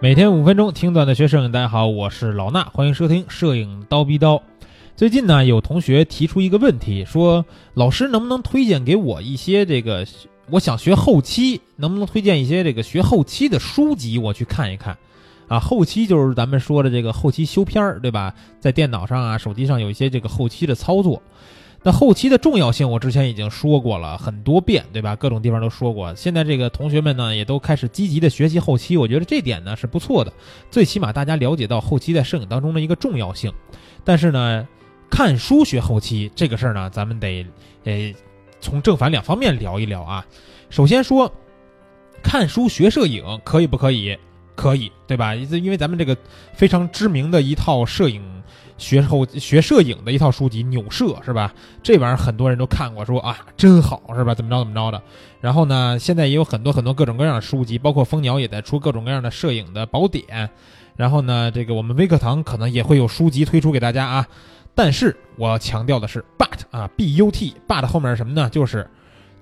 每天五分钟听段的学摄影，大家好，我是老衲，欢迎收听摄影刀逼刀。最近呢，有同学提出一个问题，说老师能不能推荐给我一些这个，我想学后期，能不能推荐一些这个学后期的书籍，我去看一看？啊，后期就是咱们说的这个后期修片儿，对吧？在电脑上啊、手机上有一些这个后期的操作。那后期的重要性，我之前已经说过了很多遍，对吧？各种地方都说过。现在这个同学们呢，也都开始积极的学习后期，我觉得这点呢是不错的。最起码大家了解到后期在摄影当中的一个重要性。但是呢，看书学后期这个事儿呢，咱们得呃从正反两方面聊一聊啊。首先说，看书学摄影可以不可以？可以，对吧？因为咱们这个非常知名的一套摄影。学后学摄影的一套书籍《纽摄》是吧？这玩意儿很多人都看过，说啊真好是吧？怎么着怎么着的。然后呢，现在也有很多很多各种各样的书籍，包括蜂鸟也在出各种各样的摄影的宝典。然后呢，这个我们微课堂可能也会有书籍推出给大家啊。但是我要强调的是，but 啊，b u t but 后面是什么呢？就是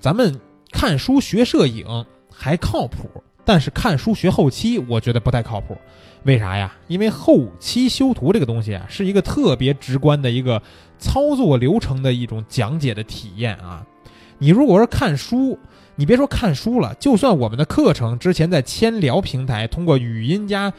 咱们看书学摄影还靠谱，但是看书学后期，我觉得不太靠谱。为啥呀？因为后期修图这个东西啊，是一个特别直观的一个操作流程的一种讲解的体验啊。你如果是看书，你别说看书了，就算我们的课程之前在千聊平台通过语音加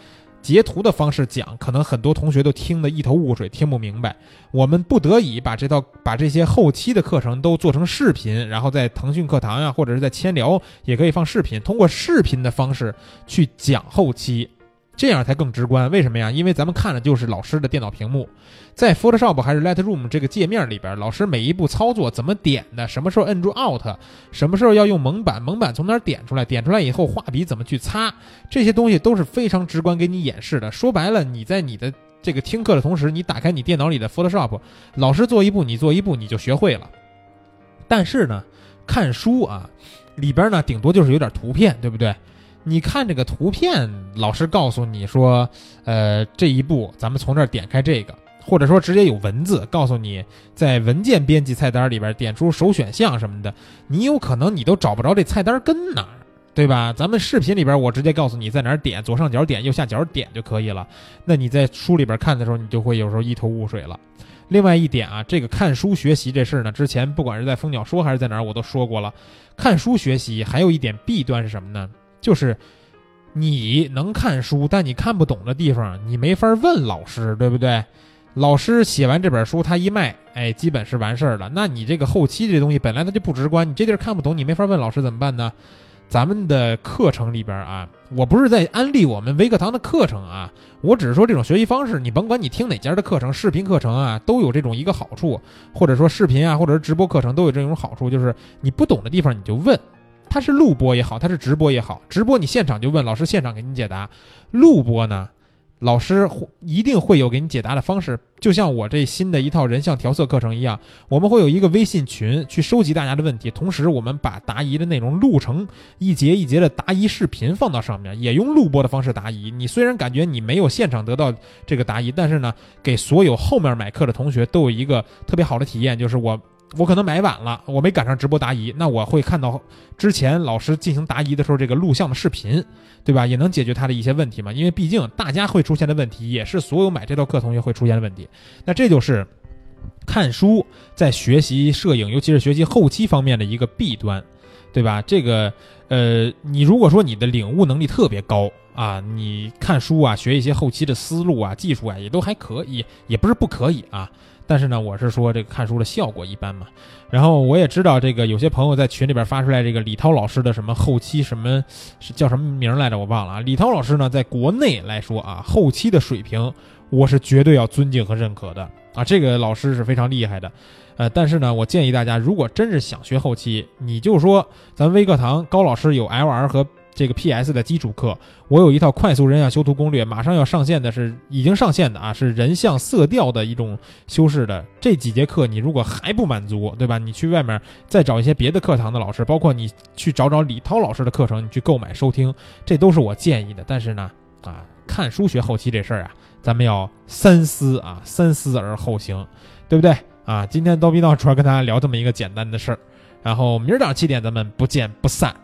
截图的方式讲，可能很多同学都听得一头雾水，听不明白。我们不得已把这套把这些后期的课程都做成视频，然后在腾讯课堂呀，或者是在千聊也可以放视频，通过视频的方式去讲后期。这样才更直观，为什么呀？因为咱们看的就是老师的电脑屏幕，在 Photoshop 还是 Lightroom 这个界面里边，老师每一步操作怎么点的，什么时候摁住 Alt，什么时候要用蒙版，蒙版从哪点出来，点出来以后画笔怎么去擦，这些东西都是非常直观给你演示的。说白了，你在你的这个听课的同时，你打开你电脑里的 Photoshop，老师做一步，你做一步，你就学会了。但是呢，看书啊，里边呢顶多就是有点图片，对不对？你看这个图片，老师告诉你说，呃，这一步咱们从这儿点开这个，或者说直接有文字告诉你，在文件编辑菜单里边点出首选项什么的，你有可能你都找不着这菜单跟哪儿，对吧？咱们视频里边我直接告诉你在哪儿点，左上角点，右下角点就可以了。那你在书里边看的时候，你就会有时候一头雾水了。另外一点啊，这个看书学习这事儿呢，之前不管是在蜂鸟说还是在哪儿，我都说过了。看书学习还有一点弊端是什么呢？就是你能看书，但你看不懂的地方，你没法问老师，对不对？老师写完这本书，他一卖，哎，基本是完事儿了。那你这个后期这东西本来它就不直观，你这地儿看不懂，你没法问老师怎么办呢？咱们的课程里边啊，我不是在安利我们微课堂的课程啊，我只是说这种学习方式，你甭管你听哪家的课程，视频课程啊，都有这种一个好处，或者说视频啊，或者是直播课程都有这种好处，就是你不懂的地方你就问。它是录播也好，它是直播也好，直播你现场就问老师，现场给你解答；录播呢，老师一定会有给你解答的方式。就像我这新的一套人像调色课程一样，我们会有一个微信群去收集大家的问题，同时我们把答疑的内容录成一节一节的答疑视频放到上面，也用录播的方式答疑。你虽然感觉你没有现场得到这个答疑，但是呢，给所有后面买课的同学都有一个特别好的体验，就是我。我可能买晚了，我没赶上直播答疑，那我会看到之前老师进行答疑的时候这个录像的视频，对吧？也能解决他的一些问题嘛。因为毕竟大家会出现的问题，也是所有买这套课同学会出现的问题。那这就是看书在学习摄影，尤其是学习后期方面的一个弊端，对吧？这个呃，你如果说你的领悟能力特别高啊，你看书啊，学一些后期的思路啊、技术啊，也都还可以，也不是不可以啊。但是呢，我是说这个看书的效果一般嘛。然后我也知道这个有些朋友在群里边发出来这个李涛老师的什么后期什么是叫什么名来着，我忘了啊。李涛老师呢，在国内来说啊，后期的水平我是绝对要尊敬和认可的啊。这个老师是非常厉害的，呃，但是呢，我建议大家如果真是想学后期，你就说咱微课堂高老师有 LR 和。这个 P.S. 的基础课，我有一套快速人像修图攻略，马上要上线的是已经上线的啊，是人像色调的一种修饰的。这几节课你如果还不满足，对吧？你去外面再找一些别的课堂的老师，包括你去找找李涛老师的课程，你去购买收听，这都是我建议的。但是呢，啊，看书学后期这事儿啊，咱们要三思啊，三思而后行，对不对？啊，今天刀逼刀主要跟大家聊这么一个简单的事儿，然后明儿早上七点咱们不见不散。